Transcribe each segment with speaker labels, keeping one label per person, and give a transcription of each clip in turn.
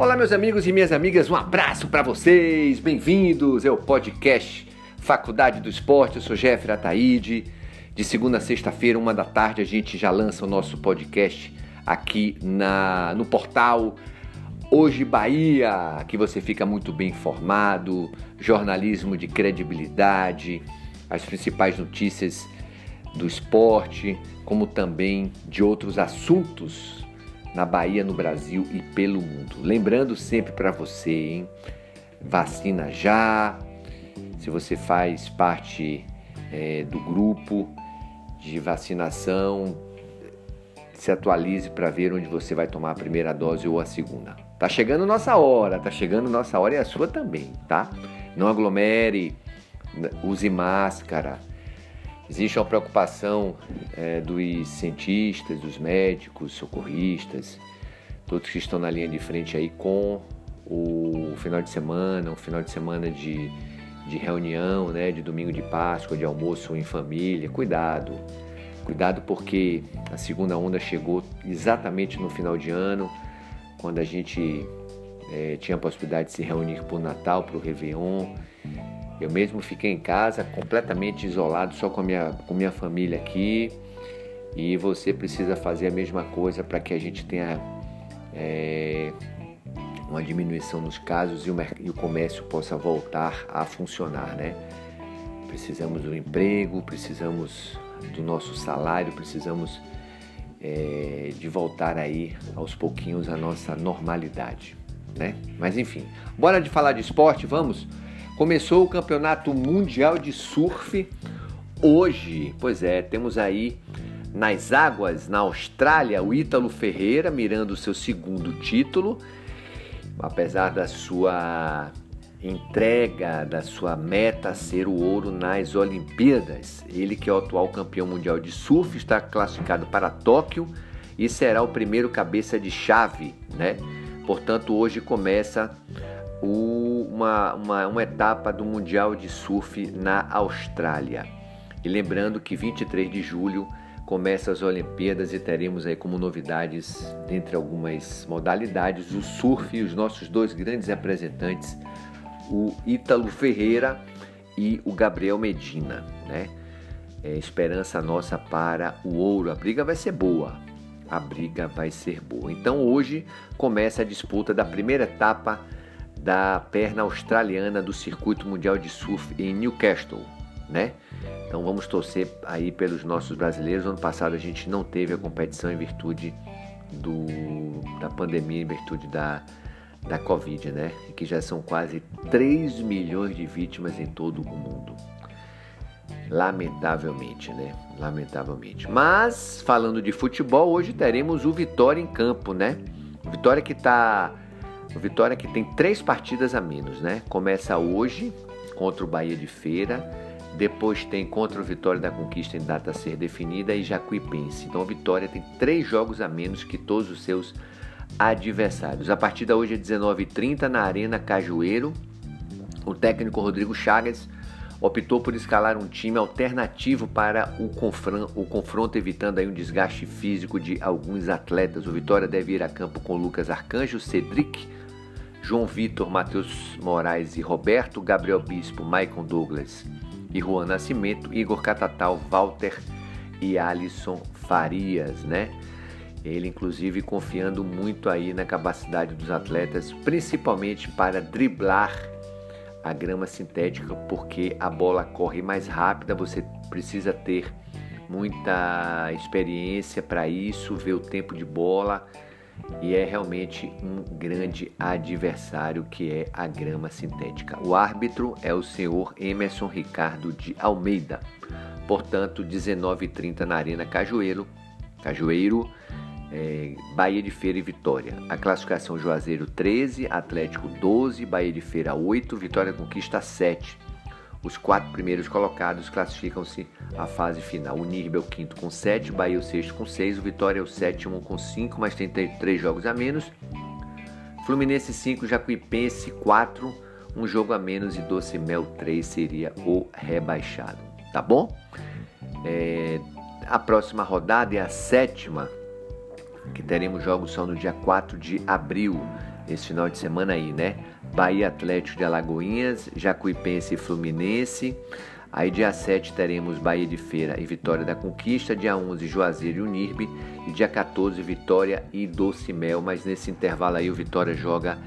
Speaker 1: Olá, meus amigos e minhas amigas, um abraço para vocês, bem-vindos ao podcast Faculdade do Esporte. Eu sou Jeffrey Ataíde. De segunda a sexta-feira, uma da tarde, a gente já lança o nosso podcast aqui na, no portal Hoje Bahia, que você fica muito bem informado, jornalismo de credibilidade, as principais notícias do esporte, como também de outros assuntos na Bahia, no Brasil e pelo mundo. Lembrando sempre para você, hein? Vacina já. Se você faz parte é, do grupo de vacinação, se atualize para ver onde você vai tomar a primeira dose ou a segunda. Tá chegando nossa hora, tá chegando nossa hora e a sua também, tá? Não aglomere, use máscara, Existe uma preocupação é, dos cientistas, dos médicos, socorristas, todos que estão na linha de frente aí com o final de semana, um final de semana de, de reunião, né, de domingo de Páscoa, de almoço em família. Cuidado, cuidado porque a segunda onda chegou exatamente no final de ano, quando a gente é, tinha a possibilidade de se reunir para o Natal, para o Réveillon eu mesmo fiquei em casa completamente isolado, só com a minha, com minha família aqui. E você precisa fazer a mesma coisa para que a gente tenha é, uma diminuição nos casos e o, e o comércio possa voltar a funcionar, né? Precisamos do emprego, precisamos do nosso salário, precisamos é, de voltar aí aos pouquinhos à nossa normalidade, né? Mas enfim, bora de falar de esporte, vamos? Começou o Campeonato Mundial de Surf hoje. Pois é, temos aí nas águas na Austrália o Ítalo Ferreira mirando o seu segundo título. Apesar da sua entrega, da sua meta ser o ouro nas Olimpíadas, ele que é o atual campeão mundial de surf está classificado para Tóquio e será o primeiro cabeça de chave, né? Portanto, hoje começa uma, uma, uma etapa do Mundial de Surf na Austrália. E lembrando que 23 de julho começa as Olimpíadas e teremos aí como novidades, dentre algumas modalidades, o surf e os nossos dois grandes representantes, o Ítalo Ferreira e o Gabriel Medina, né? É esperança nossa para o ouro. A briga vai ser boa. A briga vai ser boa. Então hoje começa a disputa da primeira etapa da perna australiana do Circuito Mundial de Surf em Newcastle, né? Então vamos torcer aí pelos nossos brasileiros. Ano passado a gente não teve a competição em virtude do, da pandemia, em virtude da, da Covid, né? Que já são quase 3 milhões de vítimas em todo o mundo. Lamentavelmente, né? Lamentavelmente. Mas, falando de futebol, hoje teremos o Vitória em campo, né? Vitória que está o Vitória que tem três partidas a menos, né? Começa hoje contra o Bahia de Feira, depois tem contra o Vitória da Conquista em data a ser definida e Jacuipense. Então o Vitória tem três jogos a menos que todos os seus adversários. A partida hoje é 19h30 na Arena Cajueiro. O técnico Rodrigo Chagas optou por escalar um time alternativo para o confronto, o confronto, evitando aí um desgaste físico de alguns atletas. O Vitória deve ir a campo com Lucas Arcanjo, Cedric, João Vitor, Matheus Moraes e Roberto, Gabriel Bispo, Maicon Douglas e Juan Nascimento, Igor Catatal, Walter e Alisson Farias, né? Ele, inclusive, confiando muito aí na capacidade dos atletas, principalmente para driblar a grama sintética, porque a bola corre mais rápida, você precisa ter muita experiência para isso, ver o tempo de bola e é realmente um grande adversário que é a grama sintética. O árbitro é o senhor Emerson Ricardo de Almeida. Portanto, 19h30 na Arena Cajueiro, Cajueiro, é, Bahia de Feira e Vitória. A classificação Juazeiro 13, Atlético 12, Bahia de Feira 8, Vitória conquista 7. Os quatro primeiros colocados classificam-se à fase final. O Nirbe é o quinto com 7, Bahia é o sexto com 6, o Vitória é o sétimo com 5, mas tem 3 jogos a menos. Fluminense 5, Jacuipense 4, um jogo a menos e Doce Mel 3 seria o rebaixado. Tá bom? É, a próxima rodada é a sétima, que teremos jogos só no dia 4 de abril. esse final de semana aí, né? Bahia Atlético de Alagoinhas, Jacuipense e Fluminense. Aí dia 7 teremos Bahia de Feira e Vitória da Conquista, dia 11 Juazeiro e Unirbe e dia 14 Vitória e Doce Mel, mas nesse intervalo aí o Vitória joga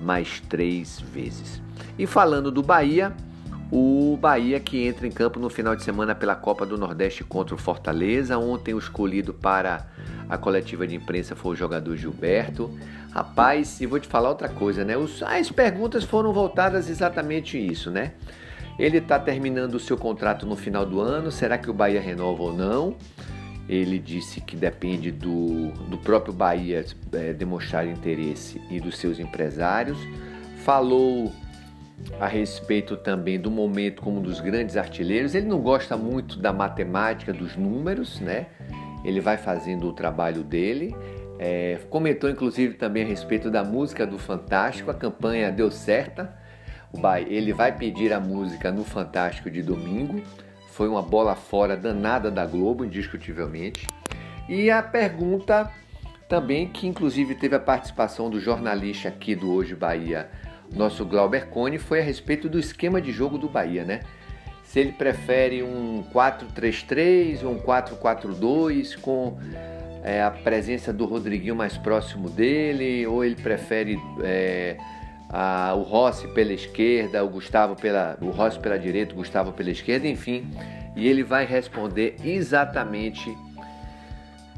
Speaker 1: mais três vezes. E falando do Bahia, o Bahia que entra em campo no final de semana pela Copa do Nordeste contra o Fortaleza. Ontem o escolhido para a coletiva de imprensa foi o jogador Gilberto. Rapaz, e vou te falar outra coisa, né? As perguntas foram voltadas exatamente isso, né? Ele está terminando o seu contrato no final do ano. Será que o Bahia renova ou não? Ele disse que depende do, do próprio Bahia é, demonstrar interesse e dos seus empresários. Falou a respeito também do momento como um dos grandes artilheiros. Ele não gosta muito da matemática, dos números, né? Ele vai fazendo o trabalho dele. É, comentou inclusive também a respeito da música do Fantástico. A campanha deu certa ele vai pedir a música no Fantástico de domingo. Foi uma bola fora danada da Globo, indiscutivelmente. E a pergunta também, que inclusive teve a participação do jornalista aqui do Hoje Bahia, nosso Glauber Cone, foi a respeito do esquema de jogo do Bahia, né? Se ele prefere um 4-3-3 ou um 4-4-2 com é, a presença do Rodriguinho mais próximo dele, ou ele prefere é, ah, o Rossi pela esquerda, o Gustavo pela, o Rossi pela direita, o Gustavo pela esquerda, enfim, e ele vai responder exatamente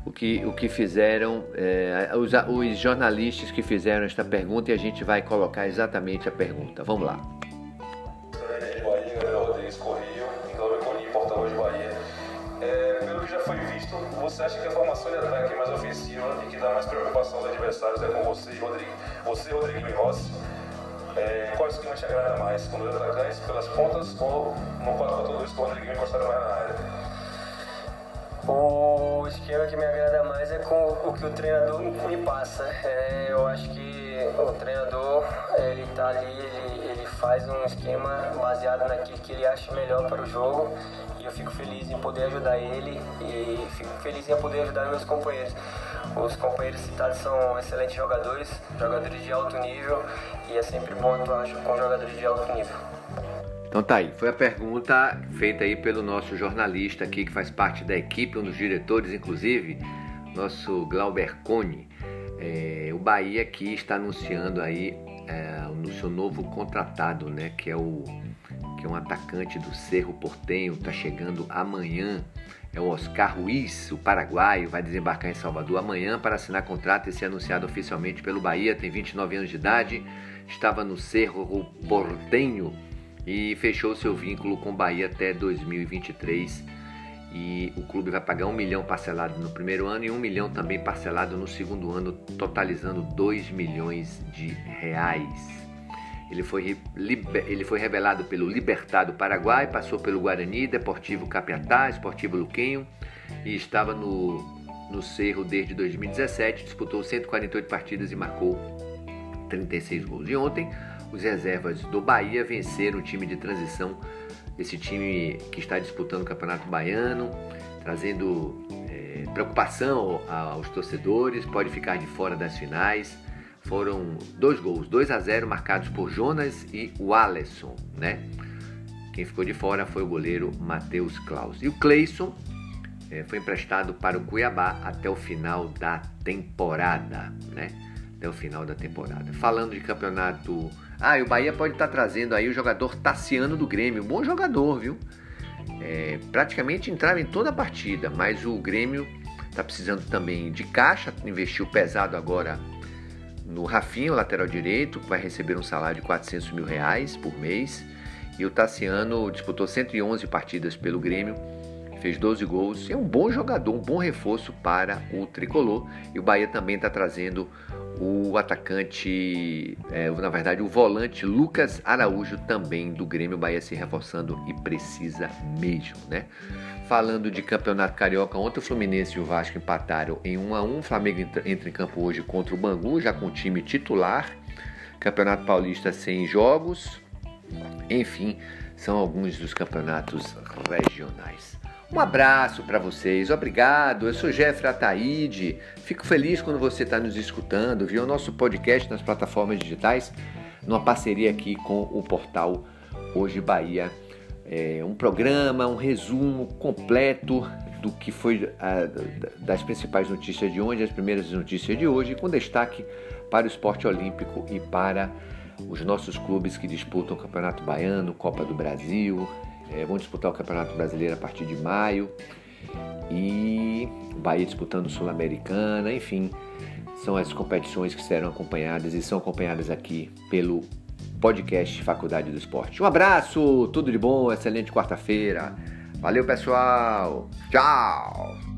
Speaker 1: o que, o que fizeram é, os, os jornalistas que fizeram esta pergunta e a gente vai colocar exatamente a pergunta. Vamos lá.
Speaker 2: Você acha que a formação de ataque é mais ofensiva e que dá mais preocupação aos adversários é com você e Rodrigo? Você, Rodrigo e Rossi? É, qual esquema te agrada mais? Com dois atacantes pelas pontas ou no 4-4-2 com o Rodriguinho encostado mais na área?
Speaker 3: O esquema que me agrada mais é com o que o treinador me passa. É, eu acho que o treinador ele tá ali, ele, ele faz um esquema baseado naquilo que ele acha melhor para o jogo e eu fico feliz em poder ajudar ele e fico feliz em poder ajudar meus companheiros. Os companheiros citados são excelentes jogadores, jogadores de alto nível e é sempre bom atuar com jogadores de alto nível.
Speaker 1: Então tá aí, foi a pergunta feita aí pelo nosso jornalista aqui que faz parte da equipe, um dos diretores inclusive, nosso Glauber Cone. É, o Bahia aqui está anunciando aí é, no seu novo contratado, né, que é o que é um atacante do Cerro Portenho, está chegando amanhã é o Oscar Ruiz, o paraguaio, vai desembarcar em Salvador amanhã para assinar contrato e ser anunciado oficialmente pelo Bahia. Tem 29 anos de idade, estava no Cerro Portenho e fechou seu vínculo com o Bahia até 2023. E o clube vai pagar um milhão parcelado no primeiro ano e um milhão também parcelado no segundo ano, totalizando 2 milhões de reais. Ele foi, ele foi revelado pelo Libertado Paraguai, passou pelo Guarani, Deportivo Capiatá, Esportivo Luquenho e estava no, no Cerro desde 2017. Disputou 148 partidas e marcou 36 gols. E ontem, os reservas do Bahia venceram o time de transição, esse time que está disputando o Campeonato Baiano, trazendo é, preocupação aos torcedores, pode ficar de fora das finais foram dois gols, 2 a 0 marcados por Jonas e o Alisson, né? Quem ficou de fora foi o goleiro Matheus Klaus. E o Cleison é, foi emprestado para o Cuiabá até o final da temporada, né? Até o final da temporada. Falando de campeonato. Ah, e o Bahia pode estar trazendo aí o jogador Tassiano do Grêmio. Bom jogador, viu? É, praticamente entrava em toda a partida, mas o Grêmio está precisando também de caixa, investiu pesado agora no Rafinha, o lateral direito, que vai receber um salário de 400 mil reais por mês. E o Tassiano disputou 111 partidas pelo Grêmio, fez 12 gols. É um bom jogador, um bom reforço para o tricolor. E o Bahia também está trazendo o atacante, é, na verdade, o volante Lucas Araújo também do Grêmio. O Bahia se reforçando e precisa mesmo, né? Falando de campeonato carioca, ontem o Fluminense e o Vasco empataram em 1 a 1 O Flamengo entra em campo hoje contra o Bangu, já com o time titular. Campeonato Paulista sem jogos. Enfim, são alguns dos campeonatos regionais. Um abraço para vocês, obrigado. Eu sou Jeffrey Ataíde. Fico feliz quando você está nos escutando, viu? O nosso podcast nas plataformas digitais, numa parceria aqui com o portal Hoje Bahia. É um programa, um resumo completo do que foi a, das principais notícias de ontem, as primeiras notícias de hoje, com destaque para o esporte olímpico e para os nossos clubes que disputam o Campeonato Baiano, Copa do Brasil, é, vão disputar o Campeonato Brasileiro a partir de maio e Bahia disputando Sul-Americana, enfim, são as competições que serão acompanhadas e são acompanhadas aqui pelo podcast Faculdade do Esporte. Um abraço, tudo de bom, excelente quarta-feira. Valeu, pessoal. Tchau.